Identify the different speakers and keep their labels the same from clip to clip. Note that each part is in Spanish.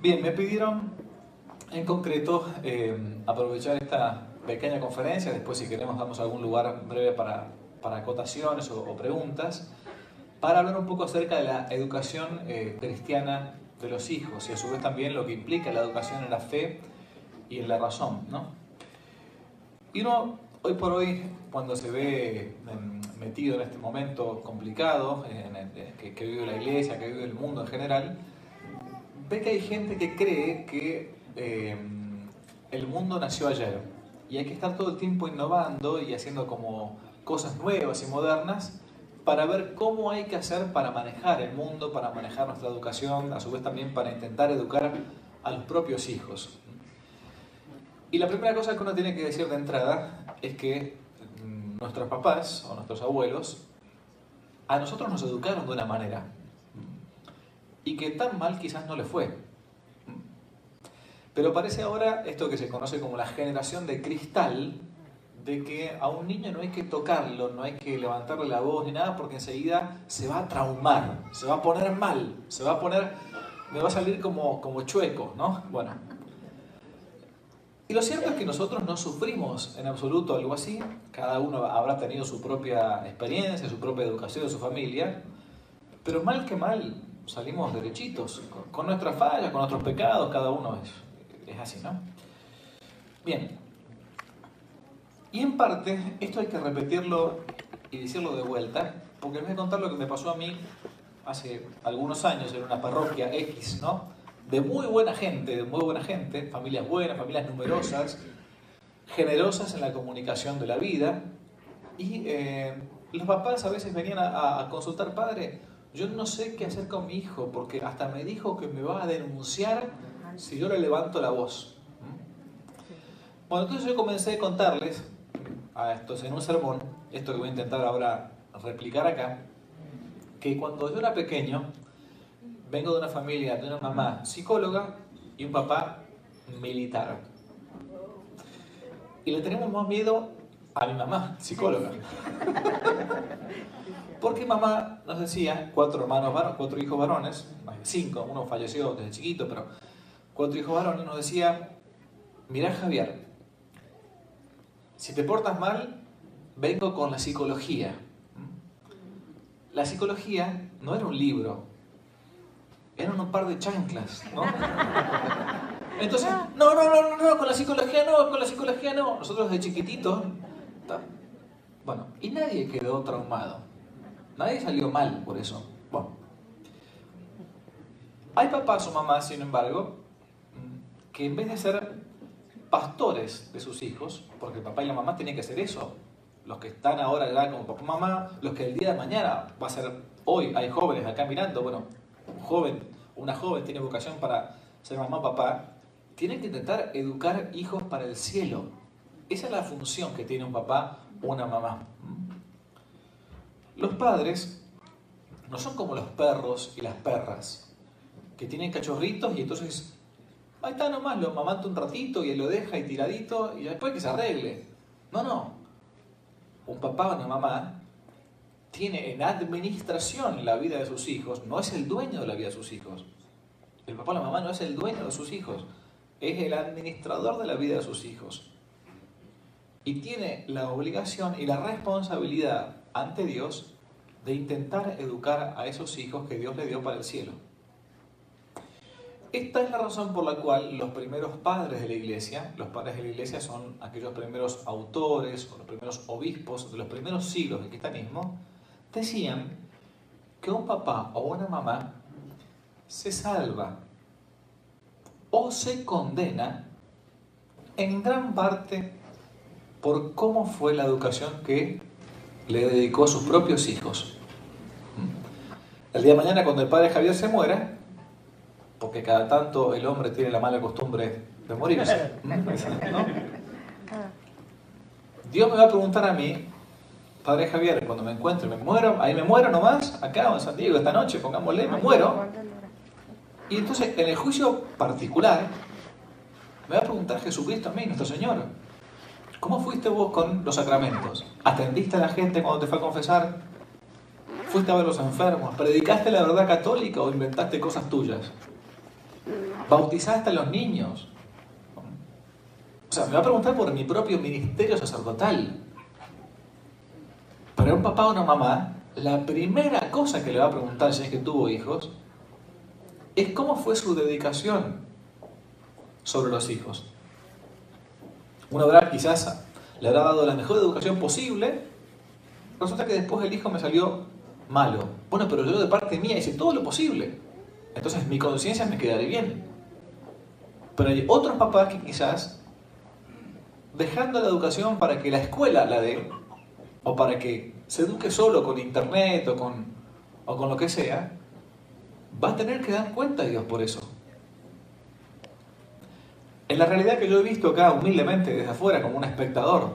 Speaker 1: Bien, me pidieron en concreto eh, aprovechar esta pequeña conferencia, después si queremos damos algún lugar breve para, para acotaciones o, o, preguntas, para hablar un poco acerca de la educación eh, cristiana de los hijos y a su vez también lo que implica la educación en la fe y en la razón. ¿no? Y uno, hoy por hoy, cuando se ve em, metido en este momento complicado en el, que, que vive la iglesia, que vive el mundo en general, ve que hay gente que cree que eh, el mundo nació ayer y hay que estar todo el tiempo innovando y haciendo como cosas nuevas y modernas para ver cómo hay que hacer para manejar el mundo, para manejar nuestra educación, a su vez también para intentar educar a los propios hijos. Y la primera cosa que uno tiene que decir de entrada es que mm, nuestros papás o nuestros abuelos a nosotros nos educaron de una manera y que tan mal quizás no le fue. Pero parece ahora esto que se conoce como la generación de cristal, de que a un niño no hay que tocarlo, no hay que levantarle la voz ni nada, porque enseguida se va a traumar, se va a poner mal, se va a poner, me va a salir como, como chueco, ¿no? Bueno. Y lo cierto es que nosotros no sufrimos en absoluto algo así, cada uno habrá tenido su propia experiencia, su propia educación, su familia, pero mal que mal salimos derechitos, con, nuestras fallas, con nuestros pecados, cada uno es es así, ¿no? Bien. Y en parte, esto hay que repetirlo y decirlo de vuelta, porque les voy a contar lo que me pasó a mí hace algunos años en una parroquia X, ¿no? De muy buena gente, de muy buena gente, familias buenas, familias numerosas, generosas en la comunicación de la vida. Y eh, los papás a veces venían a, a consultar, padre, yo no sé qué hacer con mi hijo, porque hasta me dijo que me va a denunciar si yo le levanto la voz. Bueno, entonces yo comencé a contarles, a estos en un sermón, esto que voy a intentar ahora replicar acá, que cuando yo era pequeño, vengo de una familia, de una mamá psicóloga y un papá militar. Y le tenemos más miedo a mi mamá, psicóloga. Porque mamá nos decía, cuatro hermanos varones, cuatro hijos varones, cinco, uno falleció desde chiquito, pero cuatro hijos varones, nos decía, mirá Javier, si te portas mal, vengo con la psicología. La psicología no era un libro, eran un par de chanclas, ¿no? Entonces, no, no, no, no, no, con la psicología no, con la psicología no. Nosotros de chiquititos, bueno, y nadie quedó traumado. Nadie salió mal por eso. Bueno. Hay papás o mamás, sin embargo, que en vez de ser pastores de sus hijos, porque el papá y la mamá tienen que hacer eso, los que están ahora ya como papá mamá, los que el día de mañana va a ser, hoy hay jóvenes acá mirando, bueno, joven, una joven tiene vocación para ser mamá o papá, tienen que intentar educar hijos para el cielo. Esa es la función que tiene un papá o una mamá. Los padres no son como los perros y las perras, que tienen cachorritos y entonces Ahí está nomás, lo mamanta un ratito y él lo deja y tiradito y después que se arregle. No, no. Un papá o una mamá tiene en administración la vida de sus hijos, no es el dueño de la vida de sus hijos. El papá o la mamá no es el dueño de sus hijos, es el administrador de la vida de sus hijos. Y tiene la obligación y la responsabilidad ante Dios de intentar educar a esos hijos que Dios le dio para el cielo. Esta es la razón por la cual los primeros padres de la iglesia, los padres de la iglesia son aquellos primeros autores o los primeros obispos de los primeros siglos del cristianismo, decían que un papá o una mamá se salva o se condena en gran parte por cómo fue la educación que le dedicó a sus propios hijos. ¿Mm? El día de mañana, cuando el padre Javier se muera, porque cada tanto el hombre tiene la mala costumbre de morirse. Dios me va a preguntar a mí, Padre Javier, cuando me encuentre, me muero, ahí me muero nomás, acá en San Diego, esta noche, pongámosle, me muero. Y entonces, en el juicio particular, me va a preguntar Jesucristo a mí, nuestro Señor, ¿cómo fuiste vos con los sacramentos? ¿Atendiste a la gente cuando te fue a confesar? ¿Fuiste a ver los enfermos? ¿Predicaste la verdad católica o inventaste cosas tuyas? bautizar hasta los niños. O sea, me va a preguntar por mi propio ministerio sacerdotal. Para un papá o una mamá, la primera cosa que le va a preguntar si es que tuvo hijos es cómo fue su dedicación sobre los hijos. Uno habrá quizás le habrá dado la mejor educación posible, resulta que después el hijo me salió malo. Bueno, pero yo de parte mía hice todo lo posible. Entonces mi conciencia me quedaré bien. Pero hay otros papás que quizás, dejando la educación para que la escuela la dé, o para que se eduque solo con internet o con, o con lo que sea, va a tener que dar cuenta Dios por eso. En la realidad que yo he visto acá humildemente desde afuera como un espectador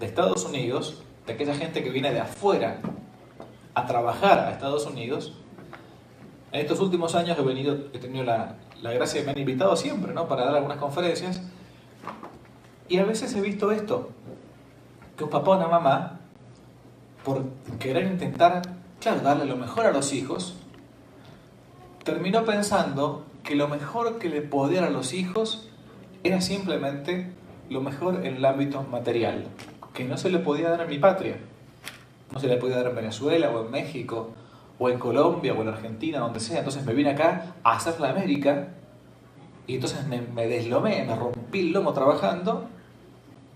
Speaker 1: de Estados Unidos, de aquella gente que viene de afuera a trabajar a Estados Unidos, en estos últimos años he venido, he tenido la, la gracia de me han invitado siempre, ¿no? Para dar algunas conferencias. Y a veces he visto esto, que un papá o una mamá, por querer intentar, claro, darle lo mejor a los hijos, terminó pensando que lo mejor que le podía a los hijos era simplemente lo mejor en el ámbito material, que no se le podía dar en mi patria. No se le podía dar en Venezuela o en México o en Colombia o en Argentina, donde sea. Entonces me vine acá a hacer la América y entonces me, me deslomé, me rompí el lomo trabajando,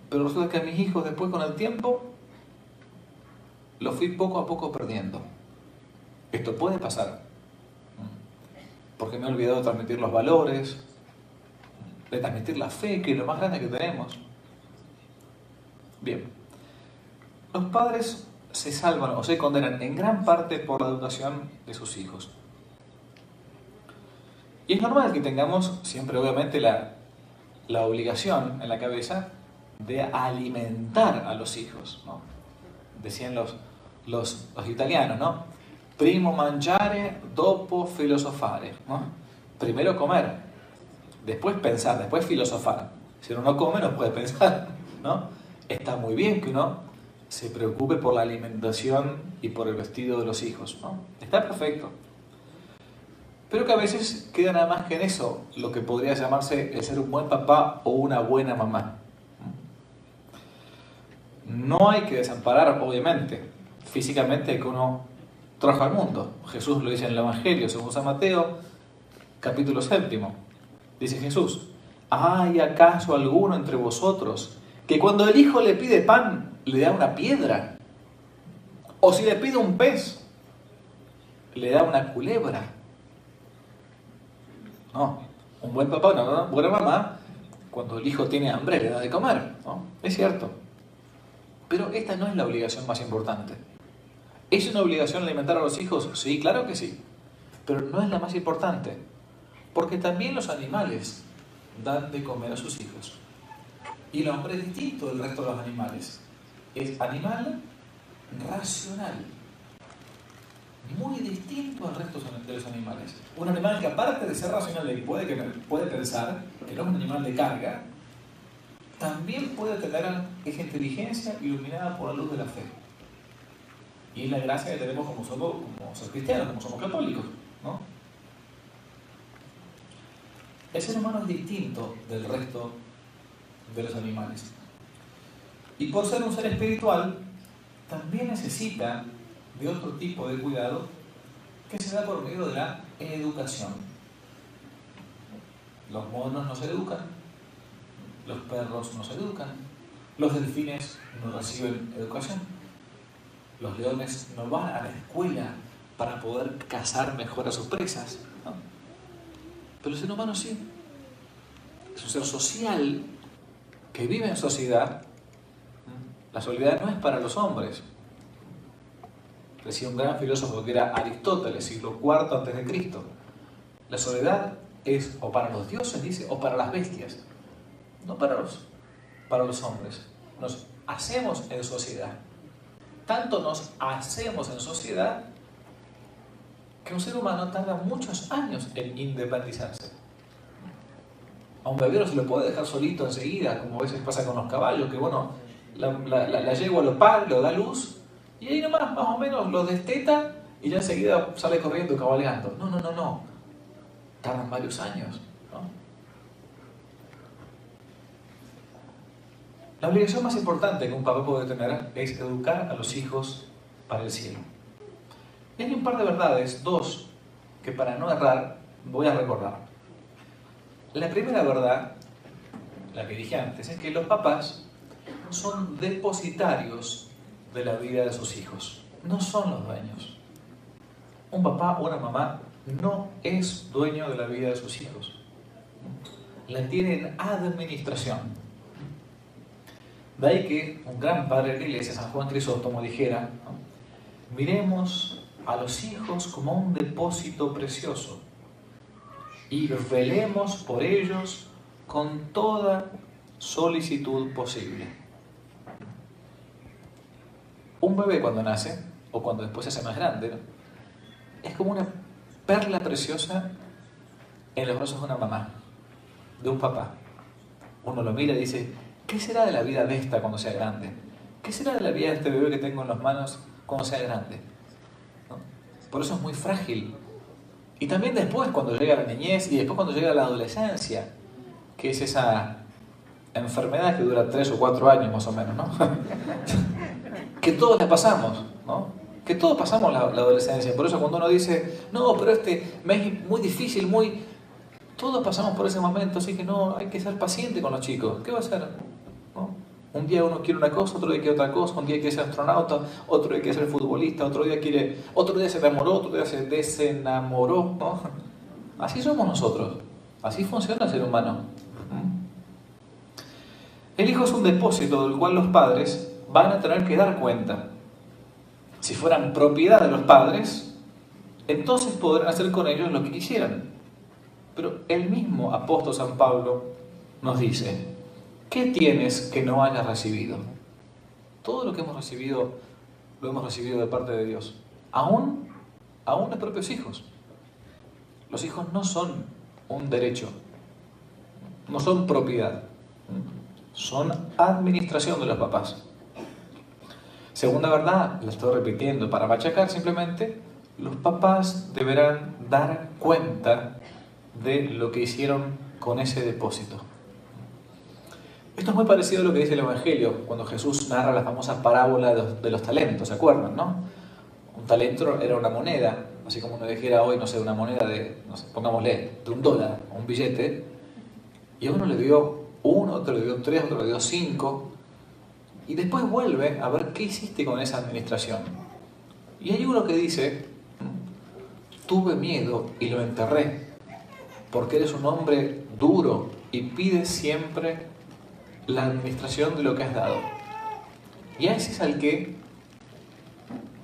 Speaker 1: pero resulta que a mis hijos después con el tiempo lo fui poco a poco perdiendo. Esto puede pasar, porque me he olvidado de transmitir los valores, de transmitir la fe, que es lo más grande que tenemos. Bien, los padres se salvan o se condenan en gran parte por la educación de sus hijos. Y es normal que tengamos siempre, obviamente, la, la obligación en la cabeza de alimentar a los hijos. ¿no? Decían los, los, los, italianos, ¿no? Primo mangiare, dopo filosofare. ¿no? Primero comer, después pensar, después filosofar. Si uno no come, no puede pensar. ¿no? Está muy bien que uno se preocupe por la alimentación y por el vestido de los hijos. ¿no? Está perfecto. Pero que a veces queda nada más que en eso, lo que podría llamarse el ser un buen papá o una buena mamá. No hay que desamparar, obviamente, físicamente que uno trajo al mundo. Jesús lo dice en el Evangelio, según San Mateo, capítulo séptimo. Dice Jesús, ¿hay acaso alguno entre vosotros que cuando el hijo le pide pan, le da una piedra? O si le pide un pez, le da una culebra. No, un buen papá, una buena mamá, cuando el hijo tiene hambre, le da de comer. ¿no? Es cierto. Pero esta no es la obligación más importante. ¿Es una obligación alimentar a los hijos? Sí, claro que sí. Pero no es la más importante. Porque también los animales dan de comer a sus hijos. Y el hombre es distinto del resto de los animales. Es animal racional. Muy distinto al resto de los animales. Un animal que aparte de ser racional y puede, puede pensar, que no es un animal de carga, también puede tener esa inteligencia iluminada por la luz de la fe. Y es la gracia que tenemos como somos, como somos cristianos, como somos católicos. ¿no? El ser humano es distinto del resto de los animales. Y por ser un ser espiritual, también necesita de otro tipo de cuidado que se da por medio de la educación. Los monos no se educan, los perros no se educan, los delfines no reciben educación, los leones no van a la escuela para poder cazar mejor a sus presas. Pero el ser humano sí. Es un ser social que vive en sociedad. La soledad no es para los hombres. Decía un gran filósofo que era Aristóteles, siglo IV antes de Cristo. La soledad es o para los dioses, dice, o para las bestias no para los, para los hombres. Nos hacemos en sociedad. Tanto nos hacemos en sociedad que un ser humano tarda muchos años en independizarse. A un bebé no se lo puede dejar solito enseguida, como a veces pasa con los caballos, que bueno, la, yegua lo paga, lo da luz, y ahí nomás, más o menos, lo desteta y ya enseguida sale corriendo, cabalgando. No, no, no, no. Tardan varios años. La obligación más importante que un papá puede tener es educar a los hijos para el cielo. Y hay un par de verdades, dos, que para no errar voy a recordar. La primera verdad, la que dije antes, es que los papás son depositarios de la vida de sus hijos, no son los dueños. Un papá o una mamá no es dueño de la vida de sus hijos. La tiene en administración. De ahí que un gran padre de la iglesia, San Juan Crisóstomo, dijera, miremos a los hijos como un depósito precioso y velemos por ellos con toda solicitud posible. Un bebé cuando nace, o cuando después se hace más grande, es como una perla preciosa en los brazos de una mamá, de un papá. Uno lo mira y dice, ¿qué será de la vida de esta cuando sea grande? ¿Qué será de la vida de este bebé que tengo en las manos cuando sea grande? Por eso es muy frágil. Y también después, cuando llega la niñez y después cuando llega la adolescencia, que es esa enfermedad que dura tres o cuatro años más o menos, ¿no? que todos la pasamos, ¿no? Que todos pasamos la, adolescencia. Por eso cuando uno dice, no, pero este mes es muy difícil, muy... Todos pasamos por ese momento, así que no, hay que ser paciente con los chicos. ¿Qué va a hacer? Un día uno quiere una cosa, otro día quiere otra cosa, un día quiere ser astronauta, otro día quiere ser futbolista, otro día quiere, otro día se enamoró, otro día se desenamoró. Así somos nosotros, así funciona el ser humano. El hijo es un depósito del cual los padres van a tener que dar cuenta. Si fueran propiedad de los padres, entonces podrán hacer con ellos lo que quisieran. Pero el mismo apóstol San Pablo nos dice, ¿Qué tienes que no hayas recibido? Todo lo que hemos recibido lo hemos recibido de parte de Dios. Aún, aún los propios hijos. Los hijos no son un derecho, no son propiedad, son administración de los papás. Segunda verdad, la estoy repitiendo para machacar simplemente, los papás deberán dar cuenta de lo que hicieron con ese depósito. Esto es muy parecido a lo que dice el Evangelio, cuando Jesús narra la famosa parábola de los, talentos, ¿se acuerdan? No? Un talento era una moneda, así como uno dijera hoy, no sé, una moneda de, no sé, pongámosle, de un dólar, un billete, y a uno le dio uno, otro le dio tres, otro le dio cinco, y después vuelve a ver qué hiciste con esa administración. Y hay uno que dice, tuve miedo y lo enterré, porque eres un hombre duro y pides siempre la administración de lo que has dado. Y a ese es al que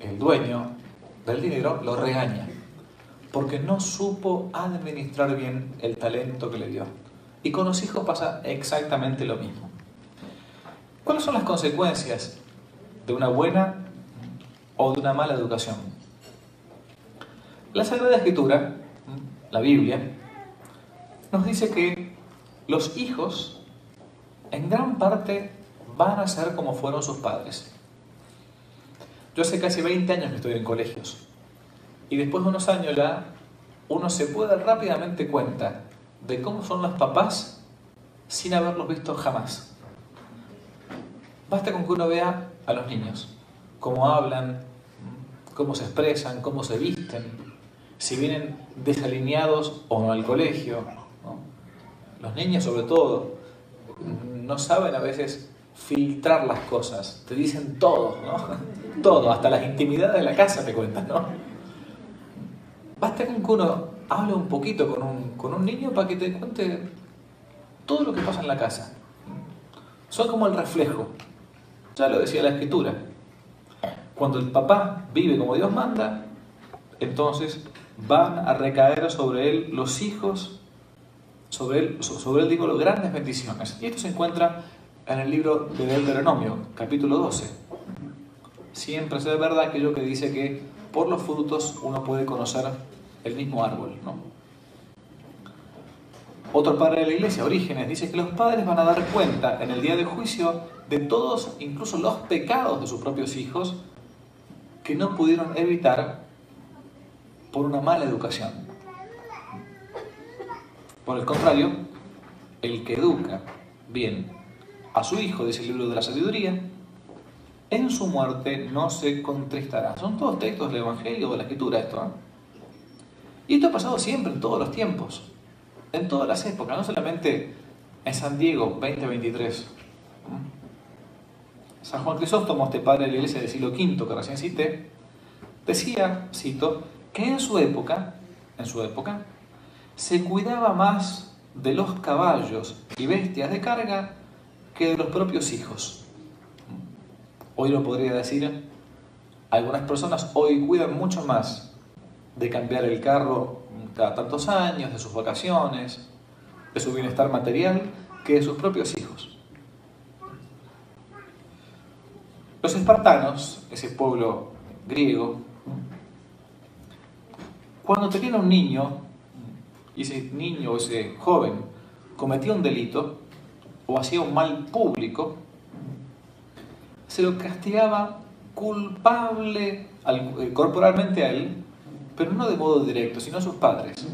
Speaker 1: el dueño del dinero lo regaña, porque no supo administrar bien el talento que le dio. Y con los hijos pasa exactamente lo mismo. ¿Cuáles son las consecuencias de una buena o de una mala educación? La Sagrada Escritura, la Biblia, nos dice que los hijos en gran parte van a ser como fueron sus padres. Yo hace casi 20 años que estoy en colegios y después de unos años ya uno se puede dar rápidamente cuenta de cómo son los papás sin haberlos visto jamás. Basta con que uno vea a los niños, cómo hablan, cómo se expresan, cómo se visten, si vienen desalineados o no al colegio. Los niños sobre todo, no saben a veces filtrar las cosas, te dicen todo, ¿no? Todo, hasta las intimidades de la casa te cuentan, ¿no? Basta con que uno hable un poquito con un, con un niño para que te cuente todo lo que pasa en la casa. Son como el reflejo, ya lo decía la escritura. Cuando el papá vive como Dios manda, entonces van a recaer sobre él los hijos sobre él, sobre él digo grandes bendiciones. Y esto se encuentra en el libro de Deuteronomio, capítulo 12. Siempre es verdad aquello que dice que por los frutos uno puede conocer el mismo árbol. ¿no? Otro padre de la iglesia, Orígenes, dice que los padres van a dar cuenta en el día del juicio de todos, incluso los pecados de sus propios hijos, que no pudieron evitar por una mala educación. Por el contrario, el que educa bien a su hijo, dice el libro de la sabiduría, en su muerte no se contristará. Son todos textos del Evangelio o de la Escritura esto. ¿eh? Y esto ha pasado siempre, en todos los tiempos, en todas las épocas, no solamente en San Diego 2023. San Juan Crisóstomo, este padre de la iglesia del siglo V que recién cité, decía, cito, que en su época, en su época, se cuidaba más de los caballos y bestias de carga que de los propios hijos. Hoy lo podría decir, algunas personas hoy cuidan mucho más de cambiar el carro cada tantos años, de sus vacaciones, de su bienestar material, que de sus propios hijos. Los espartanos, ese pueblo griego, cuando tenían un niño, y ese niño o ese joven cometía un delito o hacía un mal público, se lo castigaba culpable eh, corporalmente a él, pero no de modo directo, sino a sus padres.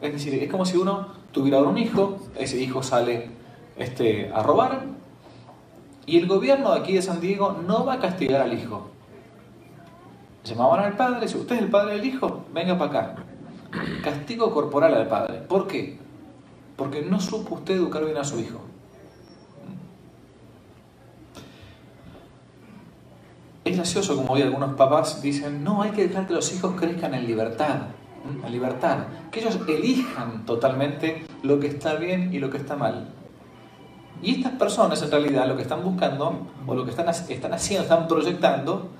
Speaker 1: Es decir, es como si uno tuviera un hijo, ese hijo sale este, a robar, y el gobierno de aquí de San Diego no va a castigar al hijo. Llamaban al padre, si usted es el padre del hijo, venga para acá. Castigo corporal al padre. ¿Por qué? Porque no supo usted educar bien a su hijo. Es gracioso como hoy algunos papás dicen, no, hay que dejar que los hijos crezcan en libertad, en libertad, que ellos elijan totalmente lo que está bien y lo que está mal. Y estas personas en realidad lo que están buscando, o lo que están, están haciendo, están proyectando,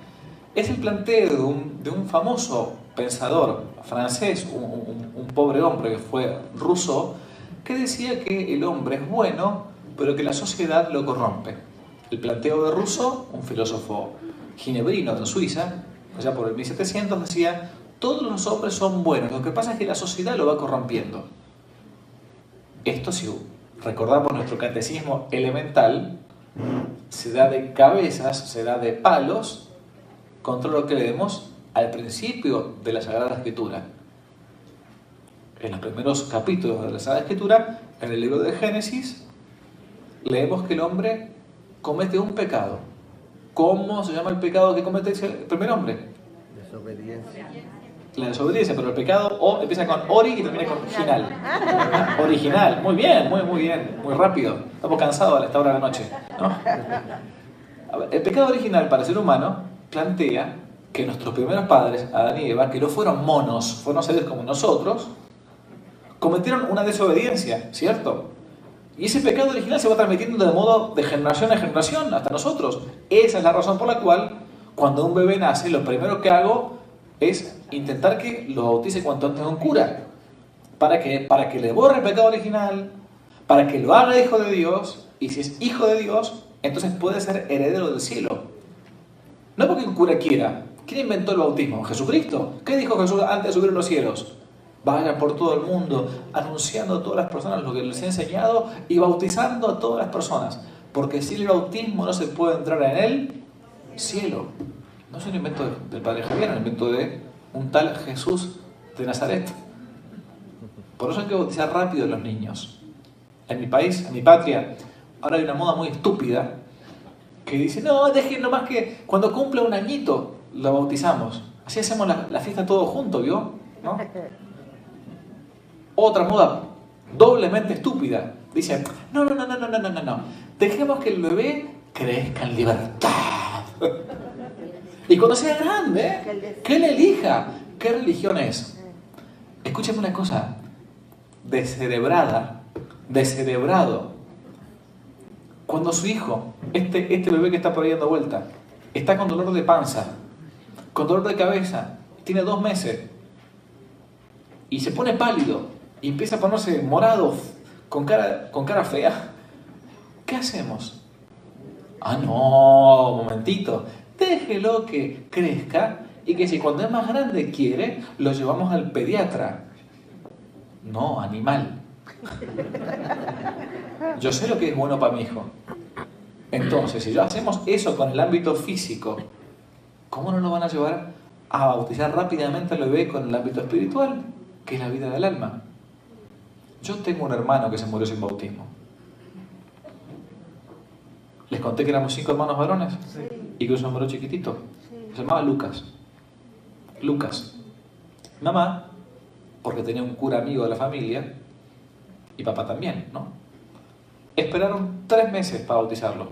Speaker 1: es el planteo de un, famoso pensador francés, un, un, pobre hombre que fue ruso, que decía que el hombre es bueno, pero que la sociedad lo corrompe. El planteo de Rousseau, un filósofo ginebrino de Suiza, allá por el 1700, decía, todos los hombres son buenos, lo que pasa es que la sociedad lo va corrompiendo. Esto, si recordamos nuestro catecismo elemental, se da de cabezas, se da de palos contra lo que leemos al principio de la Sagrada Escritura. En los primeros capítulos de la Sagrada Escritura, en el libro de Génesis, leemos que el hombre comete un pecado. ¿Cómo se llama el pecado que comete el primer hombre?
Speaker 2: Desobediencia.
Speaker 1: La desobediencia, pero el pecado o, empieza con ori y termina con original. Original, muy bien, muy, muy bien, muy rápido. Estamos cansados a esta hora de la noche. el pecado original para el ser humano plantea que nuestros primeros padres, Adán y Eva, que no fueron monos, fueron seres como nosotros, cometieron una desobediencia, ¿cierto? Y ese pecado original se va transmitiendo de modo de generación en generación hasta nosotros. Esa es la razón por la cual cuando un bebé nace, lo primero que hago es intentar que lo bautice cuanto antes un cura. ¿Para que Para que le borre el pecado original, para que lo haga hijo de Dios, y si es hijo de Dios, entonces puede ser heredero del cielo. No porque un cura quiera. ¿Quién inventó el bautismo? ¿Jesucristo? ¿Qué dijo Jesús antes de subir a los cielos? Vayan por todo el mundo anunciando a todas las personas lo que les he enseñado y bautizando a todas las personas. Porque sin el bautismo no se puede entrar en el cielo. No es un invento del padre Javier, es un invento de un tal Jesús de Nazaret. Por eso hay que bautizar rápido a los niños. En mi país, en mi patria, ahora hay una moda muy estúpida que dice, no, dejen nomás que cuando cumpla un añito lo bautizamos. Así hacemos la, la fiesta todos juntos, ¿vio? ¿No? Otra moda doblemente estúpida. Dice, no, no, no, no, no, no, no, no. Dejemos que el bebé crezca en libertad. Y cuando sea grande, que él elija qué religión es. Escúchame una cosa, descerebrada, descerebrado. Cuando su hijo, este, este bebé que está por ahí dando vuelta, está con dolor de panza, con dolor de cabeza, tiene dos meses, y se pone pálido, y empieza a ponerse morado, con cara, con cara fea, ¿qué hacemos? Ah, no, momentito, déjelo que crezca y que si cuando es más grande quiere, lo llevamos al pediatra. No, animal. Yo sé lo que es bueno para mi hijo. Entonces, si yo hacemos eso con el ámbito físico, ¿cómo no lo van a llevar a bautizar rápidamente al bebé con el ámbito espiritual, que es la vida del alma? Yo tengo un hermano que se murió sin bautismo. conté que éramos cinco hermanos varones
Speaker 3: Sí.
Speaker 1: y que un sombrero chiquitito. Se llamaba Lucas. Lucas. Mamá, porque tenía un cura amigo de la familia, y papá también, ¿no? Esperaron tres meses para bautizarlo.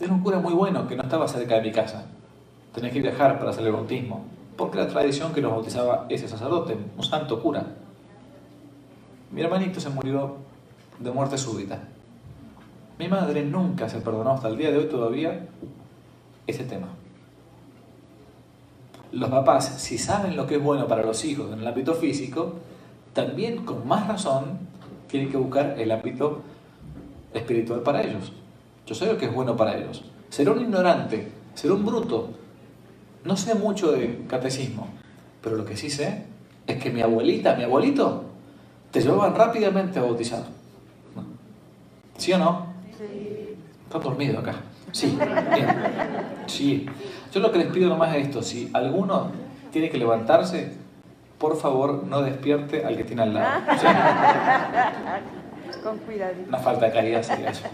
Speaker 1: Era un cura muy bueno que no estaba cerca de mi casa. Tenía que viajar para hacer el bautismo, porque era tradición que los bautizaba ese sacerdote, un santo cura. Mi hermanito se murió de muerte súbita. Mi madre nunca se perdonó hasta el día de hoy todavía ese tema. Los papás, si saben lo que es bueno para los hijos en el ámbito físico, también con más razón tienen que buscar el ámbito espiritual para ellos. Yo sé lo que es bueno para ellos. Seré un ignorante, seré un bruto. No sé mucho de catecismo, pero lo que sí sé es que mi abuelita, mi abuelito, te llevaban rápidamente a bautizar. ¿Sí o no?
Speaker 3: Sí.
Speaker 1: Está dormido acá. Sí, bien. Sí. Yo lo que les pido nomás es esto. Si alguno tiene que levantarse, por favor no despierte al que tiene al lado. ¿Sí?
Speaker 3: Con cuidadito.
Speaker 1: Una falta de caridad sería eso.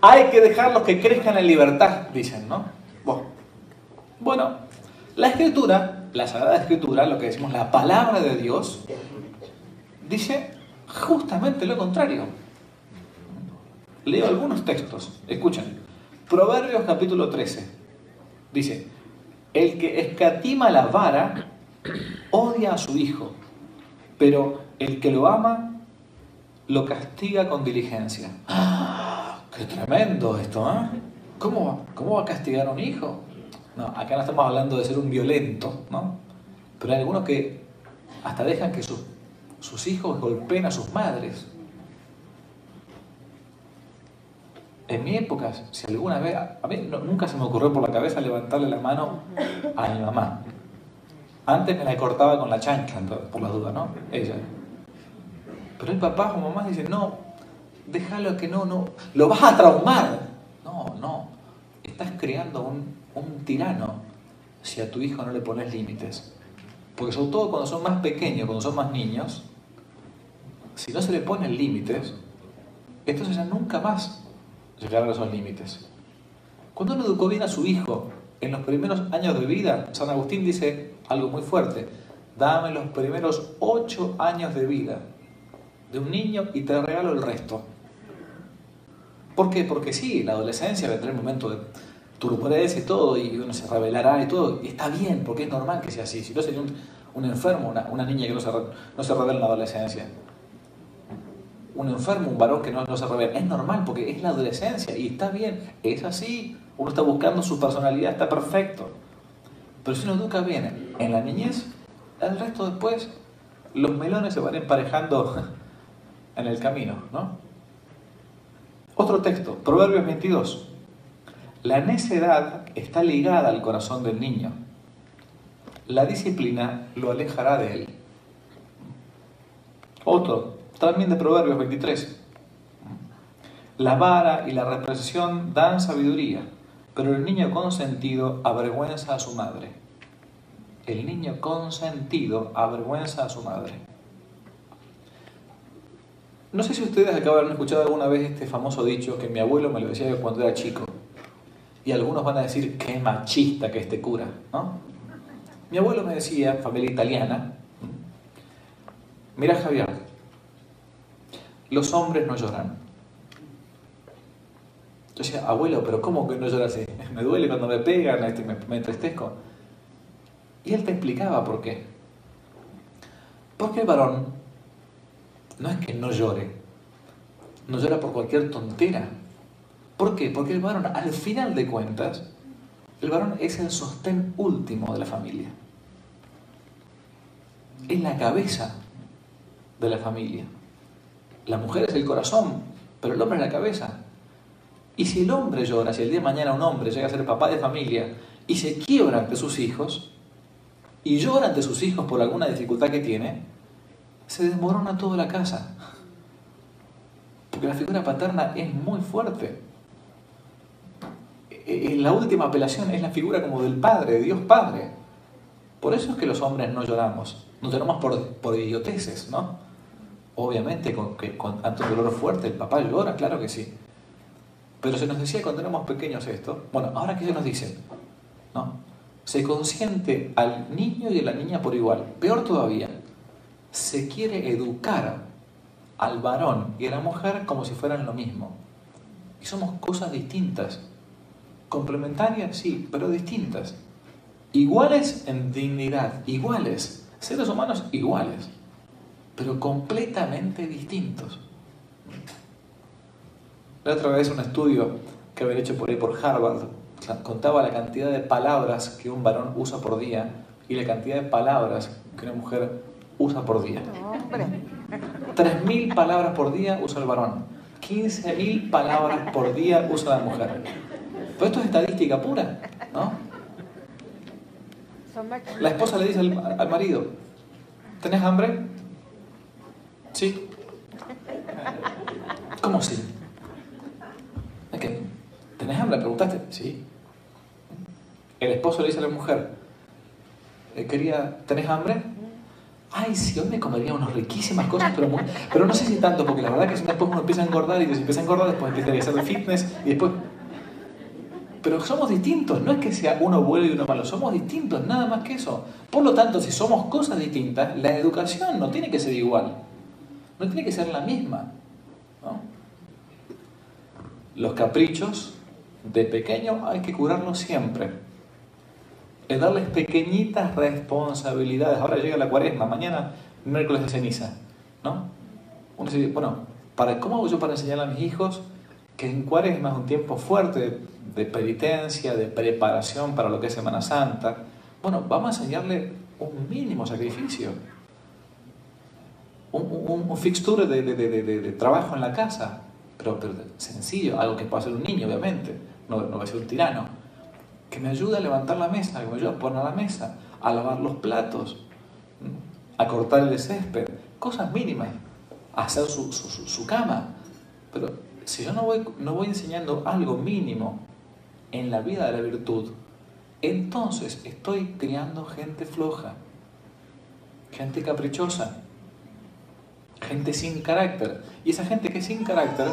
Speaker 1: Hay que dejarlos que crezcan en libertad, dicen, ¿no? Bueno. Bueno, la escritura, la Sagrada Escritura, lo que decimos la palabra de Dios, dice justamente lo contrario. Leo algunos textos, escuchen. Proverbios capítulo 13. Dice, el que escatima la vara odia a su hijo, pero el que lo ama lo castiga con diligencia. ¡Ah! ¡Qué tremendo esto! ¿eh? ¿Cómo, va- ¿Cómo va a castigar a un hijo? No, acá no estamos hablando de ser un violento, ¿no? Pero hay algunos que hasta dejan que sus- sus hijos golpeen a sus madres. En mi época, si alguna vez, a mí nunca se me ocurrió por la cabeza levantarle la mano a mi mamá. Antes me la cortaba con la chancla, por las dudas, ¿no? Ella. Pero el papá o mamá dicen, no, déjalo que no, no, lo vas a traumar. No, no, estás creando un, un tirano si a tu hijo no le pones límites. Porque sobre todo cuando son más pequeños, cuando son más niños, si no se le ponen límites, entonces ya nunca más llegarán a esos límites. Cuando uno educó bien a su hijo en los primeros años de vida, San Agustín dice algo muy fuerte, dame los primeros ocho años de vida de un niño y te regalo el resto. ¿Por qué? Porque sí, la adolescencia vendrá el momento de turbulencia y todo, y uno se revelará y todo, y está bien, porque es normal que sea así. Si no sería un, un enfermo, una, una niña que no se, no se revela en la adolescencia. Un enfermo, un varón que no, se revela. Es normal, porque es la adolescencia, y está bien, es así. Uno está buscando su personalidad, está perfecto. Pero si uno educa bien en la niñez, el resto después, los melones se van emparejando en el camino, ¿no? Otro texto, Proverbios 22. La necedad está ligada al corazón del niño. La disciplina lo alejará de él. Otro, también de Proverbios 23. La vara y la represión dan sabiduría, pero el niño consentido avergüenza a su madre. El niño consentido avergüenza a su madre. No sé si ustedes acaban de escuchado alguna vez este famoso dicho que mi abuelo me lo decía cuando era chico. Y algunos van a decir qué machista que este cura, ¿no? Mi abuelo me decía, familia italiana, mira Javier, los hombres no lloran. Yo decía, abuelo, pero ¿cómo que no lloras? Me duele cuando me pegan, este, me, me entristezco. Y él te explicaba por qué. Porque el varón no es que no llore, no llora por cualquier tontera. ¿Por qué? Porque el varón, al final de cuentas, el varón es el sostén último de la familia. Es la cabeza de la familia. La mujer es el corazón, pero el hombre es la cabeza. Y si el hombre llora, si el día de mañana un hombre llega a ser papá de familia y se quiebra ante sus hijos, y llora ante sus hijos por alguna dificultad que tiene, se desmorona toda la casa. Porque la figura paterna es muy fuerte. Eh, La última apelación es la figura como del Padre, de Dios Padre. Por eso es que los hombres no lloramos. No lloramos por, por idioteces, ¿no? Obviamente, con, con un dolor fuerte, el papá llora, claro que sí. Pero se nos decía cuando éramos pequeños esto, bueno, ahora que se nos dicen, ¿no? Se consiente al niño y a la niña por igual. Peor todavía, se quiere educar al varón y a la mujer como si fueran lo mismo. Y somos cosas distintas. Complementarias, sí, pero distintas. Iguales en dignidad, iguales. Seres humanos iguales, pero completamente distintos. La otra vez un estudio que había hecho por ahí por Harvard contaba la cantidad de palabras que un varón usa por día y la cantidad de palabras que una mujer usa por día. 3.000 palabras por día usa el varón. 15.000 palabras por día usa la mujer. Pero esto es estadística pura, ¿no? La esposa le dice al, al marido, ¿tenés hambre? Sí. ¿Cómo sí? ¿Tenés hambre? ¿Preguntaste? Sí. El esposo le dice a la mujer, eh, quería, ¿tenés hambre? Ay, sí, hoy me comería unas riquísimas cosas, pero, no sé si tanto, porque la verdad que después uno empieza a engordar y si empieza a engordar, después empieza a hacer fitness y después... Pero somos distintos, no es que sea uno bueno y uno malo, somos distintos, nada más que eso. Por lo tanto, si somos cosas distintas, la educación no tiene que ser igual, no tiene que ser la misma. Los caprichos de pequeño hay que curarlos siempre. Es darles pequeñitas responsabilidades. Ahora llega la cuaresma, mañana miércoles de ceniza. ¿no? Uno bueno, ¿para, ¿cómo hago yo para enseñarle a mis hijos que en cuaresma es un tiempo fuerte de, penitencia, de preparación para lo que es Semana Santa? Bueno, vamos a enseñarle un mínimo sacrificio. Un, fixture de, trabajo en la casa, pero, pero sencillo, algo que pueda hacer un niño, obviamente. No, va a ser un tirano, que me ayude a levantar la mesa, que me ayude a poner la mesa, a lavar los platos, a cortar el césped, cosas mínimas, a hacer su, su, cama. Pero si yo no voy, no voy enseñando algo mínimo en la vida de la virtud, entonces estoy criando gente floja, gente caprichosa, gente sin carácter. Y esa gente que es sin carácter,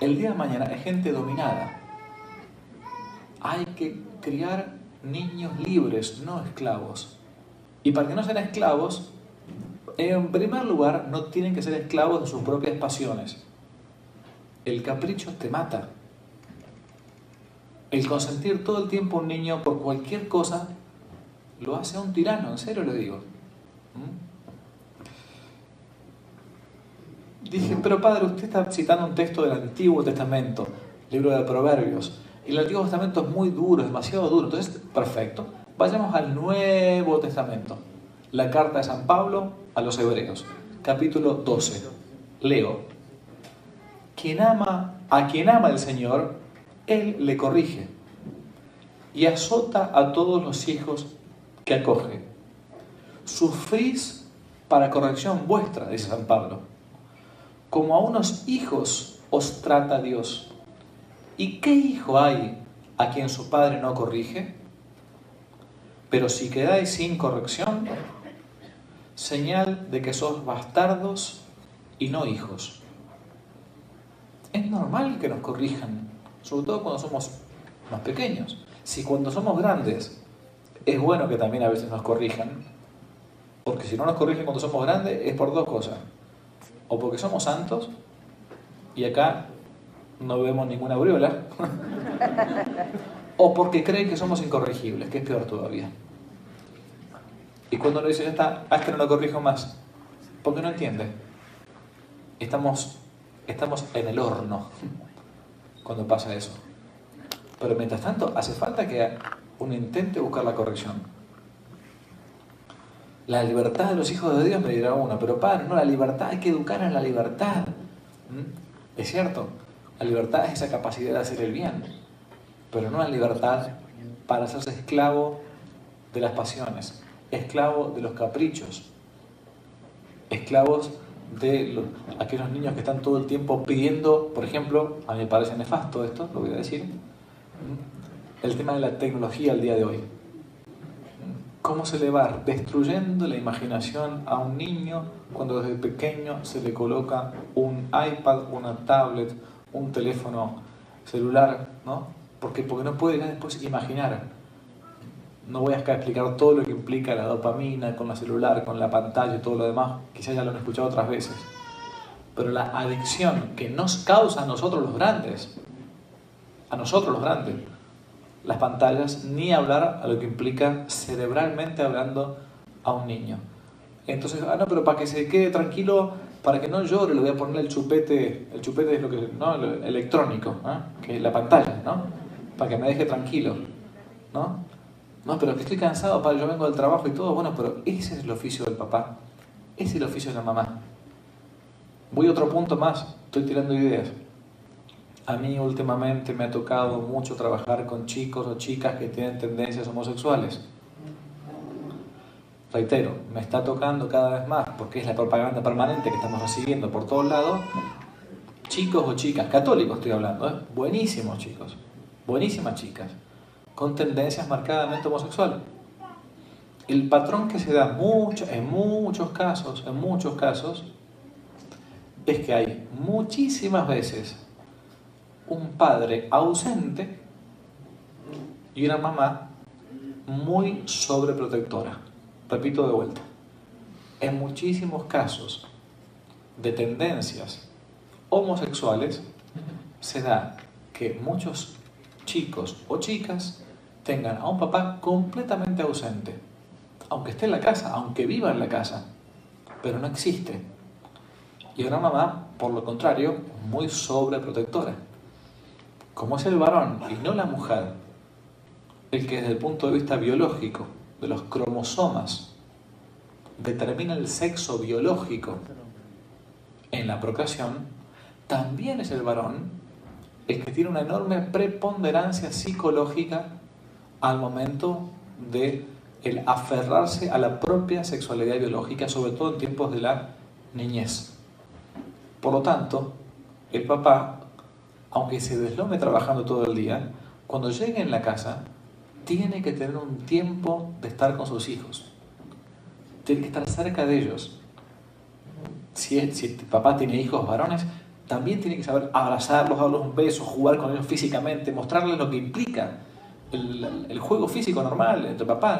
Speaker 1: el día de mañana es gente dominada hay que criar niños libres, no esclavos. Y para que no sean esclavos, en primer lugar, no tienen que ser esclavos de sus propias pasiones. El capricho te mata. El consentir todo el tiempo a un niño por cualquier cosa lo hace a un tirano, en serio lo digo. ¿Mm? Dije, pero padre, usted está citando un texto del Antiguo Testamento, libro de Proverbios. El Antiguo Testamento es muy duro, demasiado duro. Entonces, perfecto. Vayamos al Nuevo Testamento. La carta de San Pablo a los Hebreos, capítulo 12. Leo. Quien ama, a quien ama el Señor, Él le corrige y azota a todos los hijos que acoge. Sufrís para corrección vuestra, dice San Pablo. Como a unos hijos os trata Dios. ¿Y qué hijo hay a quien su padre no corrige? Pero si quedáis sin corrección, señal de que sos bastardos y no hijos. Es normal que nos corrijan, sobre todo cuando somos más pequeños. Si cuando somos grandes es bueno que también a veces nos corrijan, porque si no nos corrigen cuando somos grandes es por dos cosas. O porque somos santos, y acá no vemos ninguna aureola, o porque creen que somos incorregibles, que es peor todavía. Y cuando uno dice, ya está, a este no lo corrijo más, porque no entiende. Estamos, estamos en el horno cuando pasa eso. Pero mientras tanto, hace falta que uno intente buscar la corrección. La libertad de los hijos de Dios me dirá uno, pero padre, no, la libertad, hay que educar en la libertad. Es cierto, la libertad es esa capacidad de hacer el bien, pero no la libertad para hacerse esclavo de las pasiones, esclavo de los caprichos, esclavos de aquellos niños que están todo el tiempo pidiendo, por ejemplo, a mí me parece nefasto esto, lo voy a decir, el tema de la tecnología al día de hoy. Cómo se le va destruyendo la imaginación a un niño cuando desde pequeño se le coloca un iPad, una tablet, un teléfono celular, ¿no? Porque, porque no puede después imaginar. No voy a explicar todo lo que implica la dopamina con la celular, con la pantalla y todo lo demás, quizás ya lo han escuchado otras veces. Pero la adicción que nos causa a nosotros los grandes, a nosotros los grandes, las pantallas, ni hablar a lo que implica cerebralmente hablando a un niño. Entonces, ah, no, pero para que se quede tranquilo, para que no llore, le voy a poner el chupete, el chupete es lo que, ¿no? El electrónico, que es la pantalla, ¿no? Para que me deje tranquilo, ¿no? No, pero que estoy cansado, para yo vengo del trabajo y todo, bueno, pero ese es el oficio del papá, ese es el oficio de la mamá. Voy a otro punto más, estoy tirando ideas. A mí últimamente me ha tocado mucho trabajar con chicos o chicas que tienen tendencias homosexuales. Reitero, me está tocando cada vez más, porque es la propaganda permanente que estamos recibiendo por todos lados, chicos o chicas, católicos estoy hablando, ¿eh? buenísimos chicos, buenísimas chicas, con tendencias marcadamente homosexuales. El patrón que se da mucho, en muchos casos, en muchos casos, es que hay muchísimas veces un padre ausente y una mamá muy sobreprotectora. Repito de vuelta, en muchísimos casos de tendencias homosexuales se da que muchos chicos o chicas tengan a un papá completamente ausente, aunque esté en la casa, aunque viva en la casa, pero no existe. Y una mamá, por lo contrario, muy sobreprotectora como es el varón y no la mujer, el que desde el punto de vista biológico, de los cromosomas, determina el sexo biológico en la procreación, también es el varón el que tiene una enorme preponderancia psicológica al momento de el aferrarse a la propia sexualidad biológica, sobre todo en tiempos de la niñez. Por lo tanto, el papá aunque se deslome trabajando todo el día, cuando llegue en la casa, tiene que tener un tiempo de estar con sus hijos. Tiene que estar cerca de ellos. Si, si papá tiene hijos varones, también tiene que saber abrazarlos, darles un beso, jugar con ellos físicamente, mostrarles lo que implica el, juego físico normal entre papá.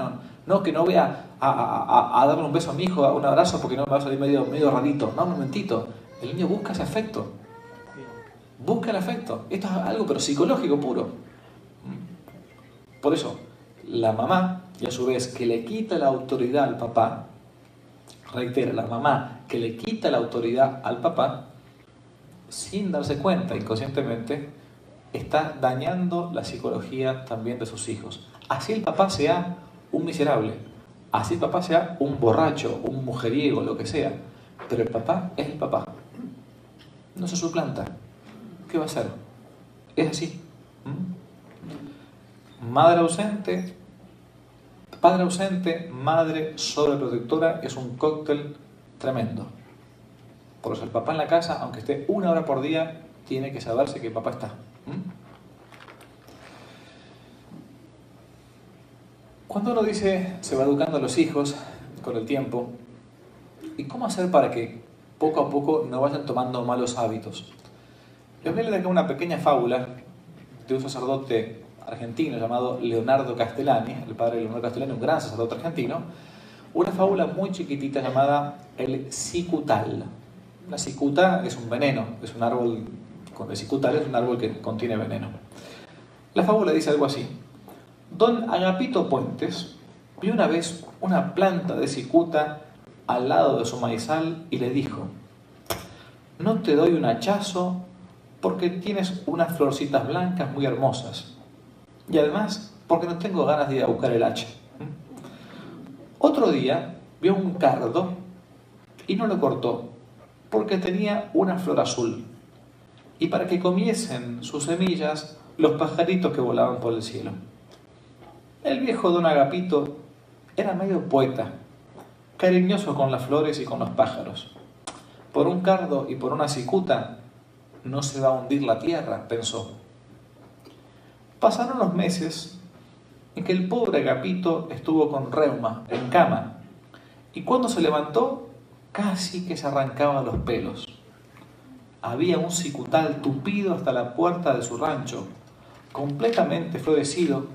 Speaker 1: No, no que no a, a, darle un beso a mi hijo, un abrazo, porque no me va a salir medio, medio rarito. No, un momentito. El niño busca ese afecto. Busca el afecto. Esto es algo pero psicológico puro. Por eso, la mamá, y a su vez que le quita la autoridad al papá, reitera, la mamá que le quita la autoridad al papá, sin darse cuenta inconscientemente, está dañando la psicología también de sus hijos. Así el papá sea un miserable, así el papá sea un borracho, un mujeriego, lo que sea, pero el papá es el papá. No se suplanta. ¿Qué va a hacer? Es así. Madre ausente, padre ausente, madre sobreprotectora es un cóctel tremendo. Por eso el papá en la casa, aunque esté una hora por día, tiene que saberse que papá está. Cuando uno dice se va educando a los hijos con el tiempo, ¿y cómo hacer para que poco a poco no vayan tomando malos hábitos? A leer acá una pequeña fábula de un sacerdote argentino llamado Leonardo Castellani, el padre Leonardo Castellani, un gran sacerdote argentino, una fábula muy chiquitita llamada el cicutal. La cicuta es un veneno, es un árbol, el cicutal es un árbol que contiene veneno. La fábula dice algo así. Don Agapito Puentes vio una vez una planta de cicuta al lado de su maizal y le dijo, no te doy un hachazo porque tienes unas florcitas blancas muy hermosas. Y además, porque no tengo ganas de ir a buscar el hacha. Otro día vio un cardo y no lo cortó, porque tenía una flor azul. Y para que comiesen sus semillas los pajaritos que volaban por el cielo. El viejo don Agapito era medio poeta, cariñoso con las flores y con los pájaros. Por un cardo y por una cicuta no se va a hundir la tierra, pensó. Pasaron los meses en que el pobre Agapito estuvo con reuma, en cama, y cuando se levantó, casi que se arrancaba los pelos. Había un cicutal tupido hasta la puerta de su rancho, completamente florecido,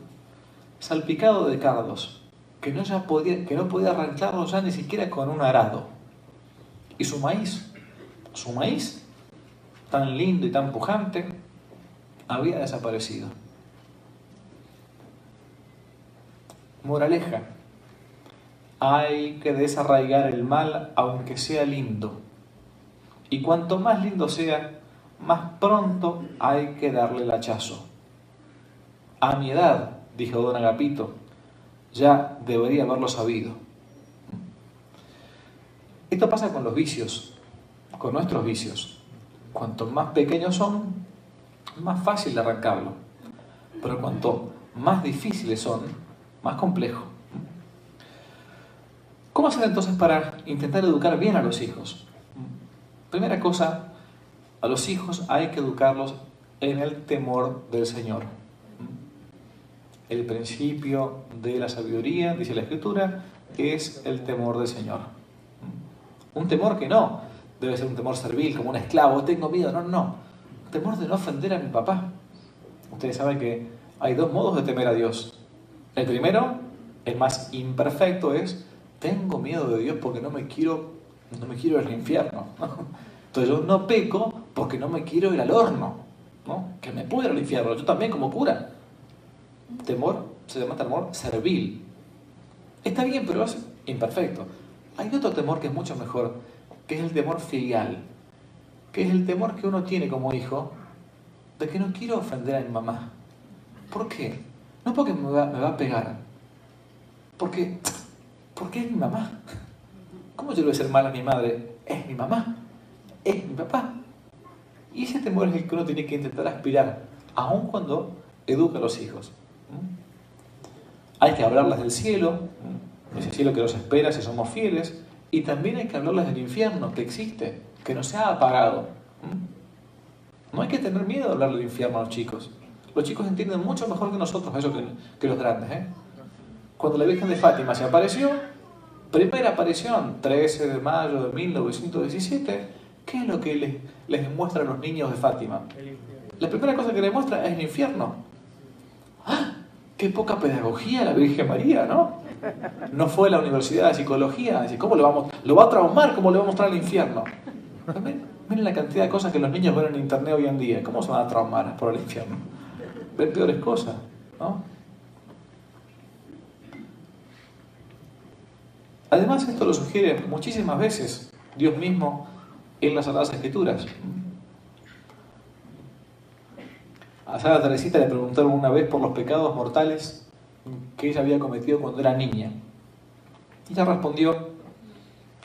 Speaker 1: salpicado de cardos, que no, ya podía, que no podía arrancarlo ya ni siquiera con un arado. Y su maíz, su maíz, tan lindo y tan pujante, había desaparecido. Moraleja, hay que desarraigar el mal aunque sea lindo. Y cuanto más lindo sea, más pronto hay que darle el hachazo. A mi edad, dijo don Agapito, ya debería haberlo sabido. Esto pasa con los vicios, con nuestros vicios. Cuanto más pequeños son, más fácil de arrancarlo. Pero cuanto más difíciles son, más complejo. ¿Cómo hacer entonces para intentar educar bien a los hijos? Primera cosa, a los hijos hay que educarlos en el temor del Señor. El principio de la sabiduría, dice la Escritura, es el temor del Señor. Un temor que no debe ser un temor servil, como un esclavo, tengo miedo, no, no. Temor de no ofender a mi papá. Ustedes saben que hay dos modos de temer a Dios. El primero, el más imperfecto, es tengo miedo de Dios porque no me quiero, no me quiero ir al infierno. Entonces yo no peco porque no me quiero ir al horno, ¿no? que me puedo ir al infierno, yo también como cura. Temor se llama temor servil. Está bien, pero es imperfecto. Hay otro temor que es mucho mejor, que es el temor filial, que es el temor que uno tiene como hijo de que no quiero ofender a mi mamá. ¿Por qué? No porque me va, me va a pegar, porque, porque es mi mamá. ¿Cómo yo le voy a ser mal a mi madre? Es mi mamá, es mi papá. Y ese temor es el que uno tiene que intentar aspirar, aun cuando educa a los hijos. Hay que hablarles del cielo, ese cielo que nos espera si somos fieles, y también hay que hablarles del infierno que existe, que no se ha apagado. No hay que tener miedo de hablar del infierno a los chicos. Los chicos entienden mucho mejor que nosotros eso que, los grandes. ¿eh? Cuando la Virgen de Fátima se apareció, primera aparición, 13 de mayo de 1917, ¿qué es lo que les, les muestra a los niños de Fátima? La primera cosa que les muestra es el infierno. ¡Ah! ¡Qué poca pedagogía la Virgen María, ¿no? No fue a la Universidad de Psicología. ¿Cómo lo vamos? Lo va a traumar, ¿cómo le va a mostrar el infierno? Miren la cantidad de cosas que los niños ven en internet hoy en día. ¿Cómo se van a traumar por el infierno? Ven peores cosas, ¿no? Además, esto lo sugiere muchísimas veces Dios mismo en las Sagradas Escrituras. A Sara Teresita le preguntaron una vez por los pecados mortales que ella había cometido cuando era niña. Ella respondió,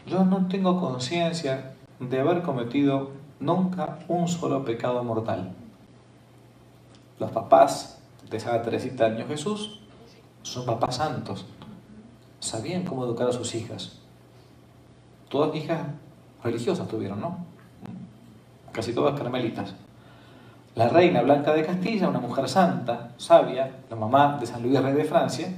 Speaker 1: yo no tengo conciencia de haber cometido nunca un solo pecado mortal. Los papás de Santa Teresita del Niño Jesús son papás santos. Sabían cómo educar a sus hijas. Todas hijas religiosas tuvieron, ¿no? Casi todas carmelitas. La reina Blanca de Castilla, una mujer santa, sabia, la mamá de San Luis Rey de Francia,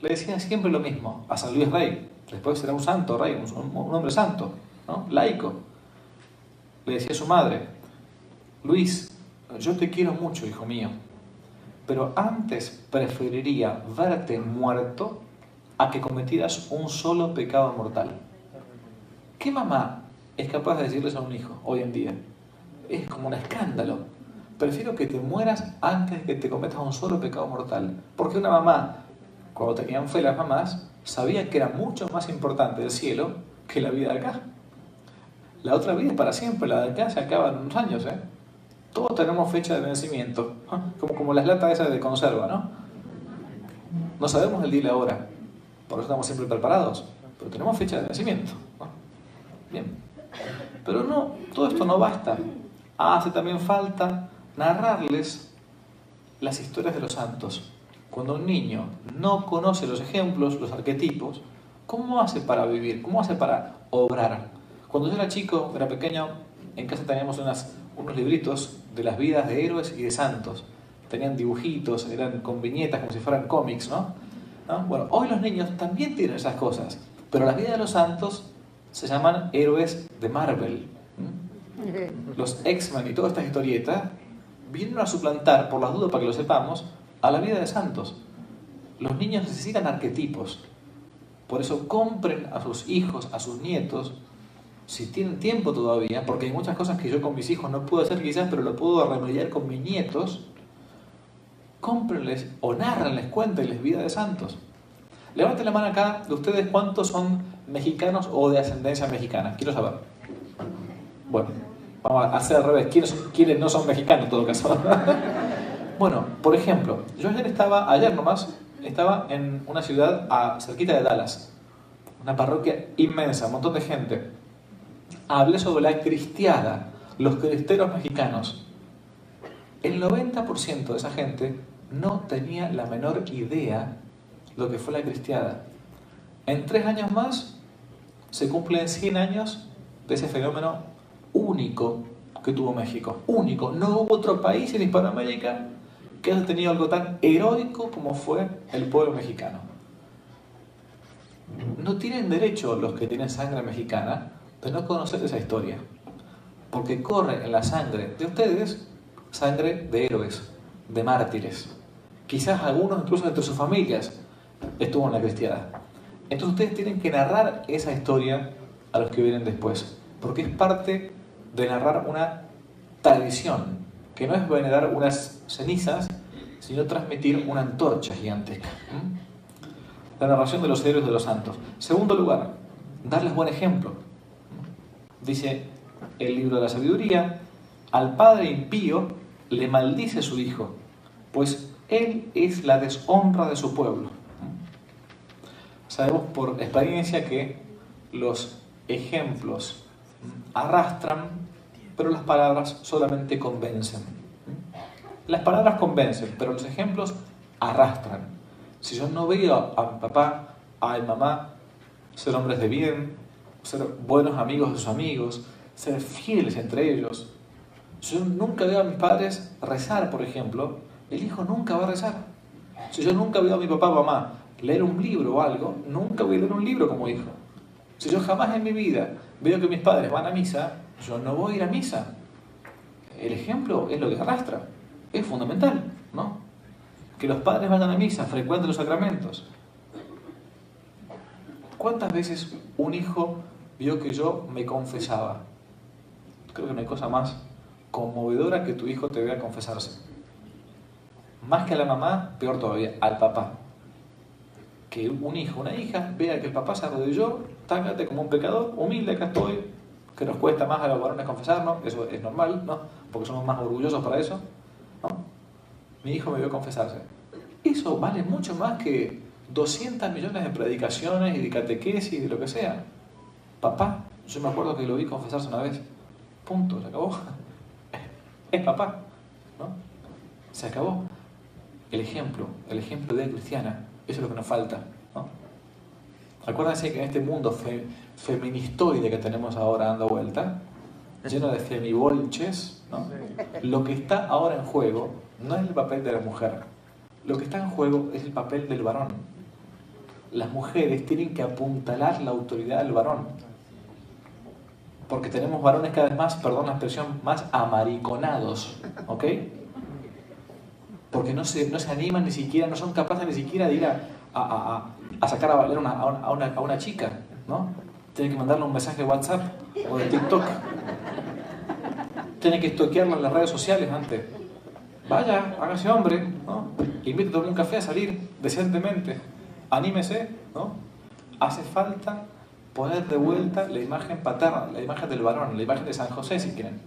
Speaker 1: le decía siempre lo mismo a San Luis Rey. Después será un santo rey, un, hombre santo, ¿no? laico. Le decía a su madre, Luis, yo te quiero mucho, hijo mío, pero antes preferiría verte muerto a que cometieras un solo pecado mortal. ¿Qué mamá es capaz de decirles a un hijo hoy en día? Es como un escándalo. Prefiero que te mueras antes de que te cometas un solo pecado mortal. Porque una mamá, cuando tenían fe las mamás, sabía que era mucho más importante el cielo que la vida de acá. La otra vida es para siempre, la de acá se acaba en unos años, ¿eh? Todos tenemos fecha de vencimiento, como, como las latas esas de conserva, ¿no? No sabemos el día y la hora, por eso estamos siempre preparados, pero tenemos fecha de vencimiento. Bien. Pero no, todo esto no basta. Hace también falta narrarles las historias de los santos. Cuando un niño no conoce los ejemplos, los arquetipos, ¿cómo hace para vivir? ¿Cómo hace para obrar? Cuando yo era chico, era pequeño, en casa teníamos unas, unos libritos de las vidas de héroes y de santos. tenían dibujitos, eran con viñetas como si fueran cómics, ¿no? Bueno, hoy los niños también tienen esas cosas, pero la vida de los santos se llaman héroes de Marvel. Los X-Men y toda esta historieta vienen a suplantar, por las dudas para que lo sepamos, a la vida de santos. Los niños necesitan arquetipos. Por eso compren a sus hijos, a sus nietos, si tienen tiempo todavía, porque hay muchas cosas que yo con mis hijos no puedo hacer quizás, pero lo puedo remediar con mis nietos, cómprenles o narrenles, cuéntenles vida de santos. Levanten la mano acá de ustedes cuántos son mexicanos o de ascendencia mexicana. Quiero saber. Bueno, vamos a hacer al revés. ¿Quiénes, no son mexicanos en todo caso? bueno, por ejemplo, yo ayer estaba, ayer nomás, estaba en una ciudad a, cerquita de Dallas. Una parroquia inmensa, un montón de gente. Hablé sobre la cristiada, los cristeros mexicanos. El 90% de esa gente no tenía la menor idea lo que fue la cristiada. En tres años más se cumplen 100 años de ese fenómeno único que tuvo México. Único. No hubo otro país en Hispanoamérica que haya tenido algo tan heroico como fue el pueblo mexicano. No tienen derecho los que tienen sangre mexicana de no conocer esa historia, porque corre en la sangre de ustedes sangre de héroes, de mártires. Quizás algunos incluso entre sus familias estuvo en la cristiada. Entonces ustedes tienen que narrar esa historia a los que vienen después, porque es parte de narrar una tradición, que no es venerar unas cenizas, sino transmitir una antorcha gigantesca. La narración de los héroes de los santos. Segundo lugar, darles buen ejemplo. Dice el libro de la sabiduría, al padre impío le maldice su hijo, pues él es la deshonra de su pueblo. Sabemos por experiencia que los ejemplos arrastran, pero las palabras solamente convencen. Las palabras convencen, pero los ejemplos arrastran. Si yo no veo a mi papá, a mi mamá, ser hombres de bien, ser buenos amigos de sus amigos, ser fieles entre ellos, si yo nunca veo a mis padres rezar, por ejemplo, el hijo nunca va a rezar. Si yo nunca veo a mi papá o mamá leer un libro o algo, nunca voy a leer un libro como hijo. Si yo jamás en mi vida veo que mis padres van a misa, yo no voy a ir a misa. El ejemplo es lo que arrastra. Es fundamental, ¿no? Que los padres vayan a misa, frecuenten los sacramentos. ¿Cuántas veces un hijo vio que yo me confesaba? Creo que no hay cosa más conmovedora que tu hijo te vea confesarse. Más que a la mamá, peor todavía, al papá que un hijo, una hija, vea que el papá se arrodilló, tángate como un pecador, humilde, acá estoy, que nos cuesta más a los varones confesarnos, eso es normal, ¿no? Porque somos más orgullosos para eso, ¿no? Mi hijo me vio confesarse. Eso vale mucho más que 200 millones de predicaciones y de catequesis y de lo que sea. Papá, yo me acuerdo que lo vi confesarse una vez. Punto, se acabó. Es papá, ¿no? Se acabó. El ejemplo, el ejemplo de cristiana, eso es lo que nos falta. Acuérdense que en este mundo feministoide que tenemos ahora dando vuelta, lleno de femibolches, ¿no? lo que está ahora en juego no es el papel de la mujer, lo que está en juego es el papel del varón. Las mujeres tienen que apuntalar la autoridad del varón. Porque tenemos varones cada vez más, perdón la expresión, más amariconados. ¿Ok? porque no se, no se animan ni siquiera, no son capaces ni siquiera de ir a, sacar a bailar a, una, chica, ¿no? Tienen que mandarle un mensaje de WhatsApp o de TikTok. Tienen que estoquearla en las redes sociales antes. Vaya, hágase hombre, ¿no? Invite a tomar un café a salir decentemente. Anímese, ¿no? Hace falta poner de vuelta la imagen paterna, la imagen del varón, la imagen de San José, si quieren.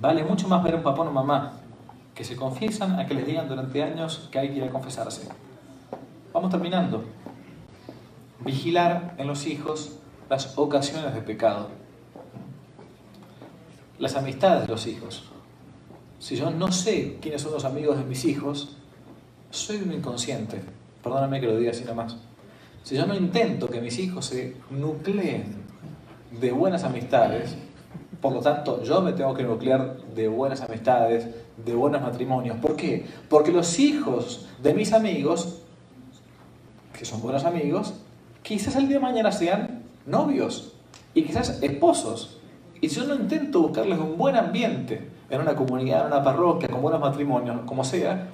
Speaker 1: Vale mucho más ver a un papá o una mamá que se confiesan a que les digan durante años que hay que ir a confesarse. Vamos terminando. Vigilar en los hijos las ocasiones de pecado. Las amistades de los hijos. Si yo no sé quiénes son los amigos de mis hijos, soy un inconsciente. Perdóname que lo diga así nomás. Si yo no intento que mis hijos se nucleen de buenas amistades, Por lo tanto, yo me tengo que nuclear de buenas amistades, de buenos matrimonios. ¿Por qué? Porque los hijos de mis amigos, que son buenos amigos, quizás el día de mañana sean novios y quizás esposos. Y si yo no intento buscarles un buen ambiente en una comunidad, en una parroquia, con buenos matrimonios, como sea,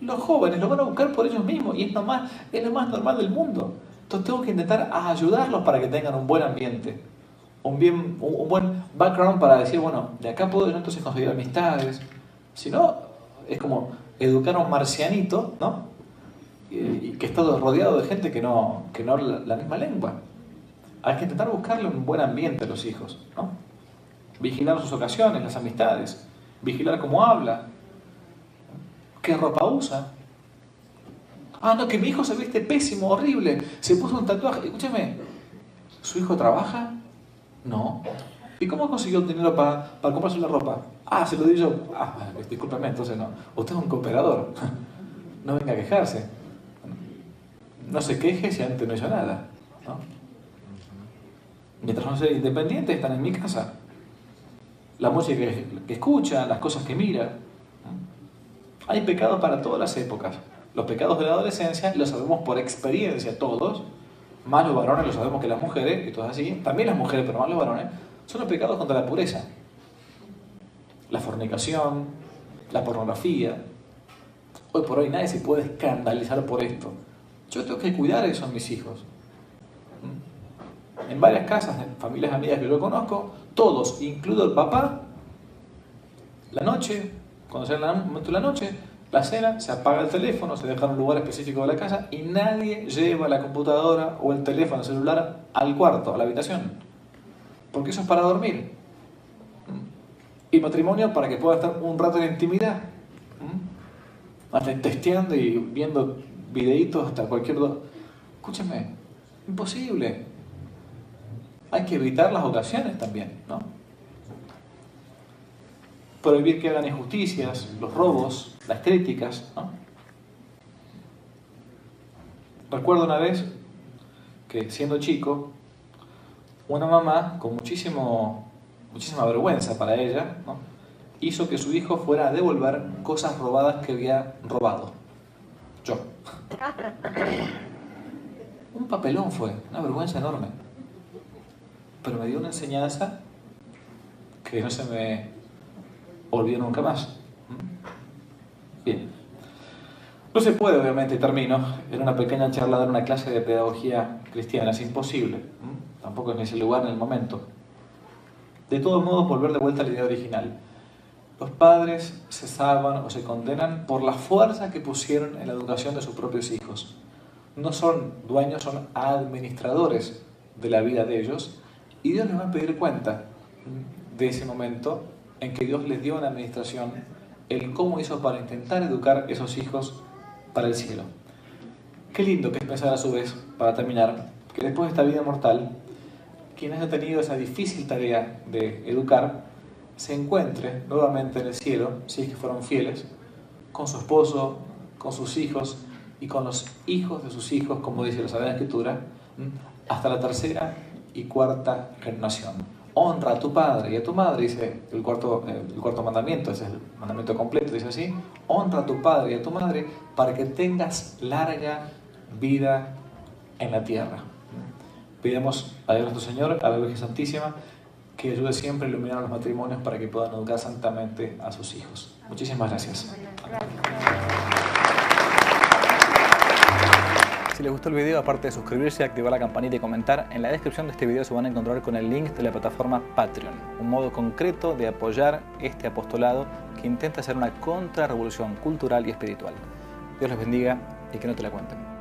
Speaker 1: los jóvenes lo van a buscar por ellos mismos y es, nomás, es lo más normal del mundo. Entonces tengo que intentar ayudarlos para que tengan un buen ambiente, un, bien, un, buen background para decir, bueno, de acá puedo yo entonces conseguir amistades. Si no, es como educar a un marcianito, ¿no? Y, que está rodeado de gente que no, que no habla la misma lengua. Hay que intentar buscarle un buen ambiente a los hijos, ¿no? Vigilar sus ocasiones, las amistades, vigilar cómo habla, qué ropa usa. Ah, no, que mi hijo se viste pésimo, horrible, se puso un tatuaje. Escúcheme, ¿su hijo trabaja? No. ¿Y cómo consiguió dinero para, para comprarse la ropa? Ah, se lo di yo. Ah, discúlpeme, entonces no. Usted es un cooperador. No venga a quejarse. No se queje si antes no hizo nada. Mientras no sea independiente, están en mi casa. La música que, que escucha, las cosas que mira. Hay pecados para todas las épocas. Los pecados de la adolescencia los sabemos por experiencia todos, más los varones lo sabemos que las mujeres, y todo así, también las mujeres, pero más los varones, son los pecados contra la pureza. La fornicación, la pornografía. Hoy por hoy nadie se puede escandalizar por esto. Yo tengo que cuidar a esos mis hijos. En varias casas, en familias amigas que yo conozco, todos, incluido el papá, la noche, cuando sea el momento de la noche, la cena, se apaga el teléfono, se deja en un lugar específico de la casa y nadie lleva la computadora o el teléfono el celular al cuarto, a la habitación. Porque eso es para dormir. Y matrimonio para que pueda estar un rato en intimidad. Testeando y viendo videitos hasta cualquier... Escúchame, imposible. Hay que evitar las ocasiones también, ¿no? prohibir que hagan injusticias, los robos, las críticas. Recuerdo una vez que siendo chico, una mamá con muchísimo, muchísima vergüenza para ella, hizo que su hijo fuera a devolver cosas robadas que había robado. Yo. Un papelón fue, una vergüenza enorme. Pero me dio una enseñanza que no se me olvido nunca más. Bien. No se puede, obviamente, termino, en una pequeña charla dar una clase de pedagogía cristiana, es imposible. Tampoco es ni ese lugar en el momento. De todos modos, volver de vuelta a la idea original. Los padres se salvan o se condenan por la fuerza que pusieron en la educación de sus propios hijos. No son dueños, son administradores de la vida de ellos y Dios les va a pedir cuenta de ese momento en que Dios les dio una administración, el cómo hizo para intentar educar esos hijos para el cielo. Qué lindo que es pensar a su vez, para terminar, que después de esta vida mortal, quien haya tenido esa difícil tarea de educar, se encuentre nuevamente en el cielo, si es que fueron fieles, con su esposo, con sus hijos y con los hijos de sus hijos, como dice la Sagrada Escritura, hasta la tercera y cuarta generación. Honra a tu padre y a tu madre, dice el cuarto, el cuarto mandamiento, ese es el mandamiento completo, dice así, honra a tu padre y a tu madre para que tengas larga vida en la tierra. Pidamos a Dios nuestro Señor, a la Virgen Santísima, que ayude siempre a iluminar a los matrimonios para que puedan educar santamente a sus hijos. Muchísimas gracias. Si les gustó el video, aparte de suscribirse, activar la campanita y comentar, en la descripción de este video se van a encontrar con el link de la plataforma Patreon, un modo concreto de apoyar este apostolado que intenta hacer una contrarrevolución cultural y espiritual. Dios les bendiga y que no te la cuenten.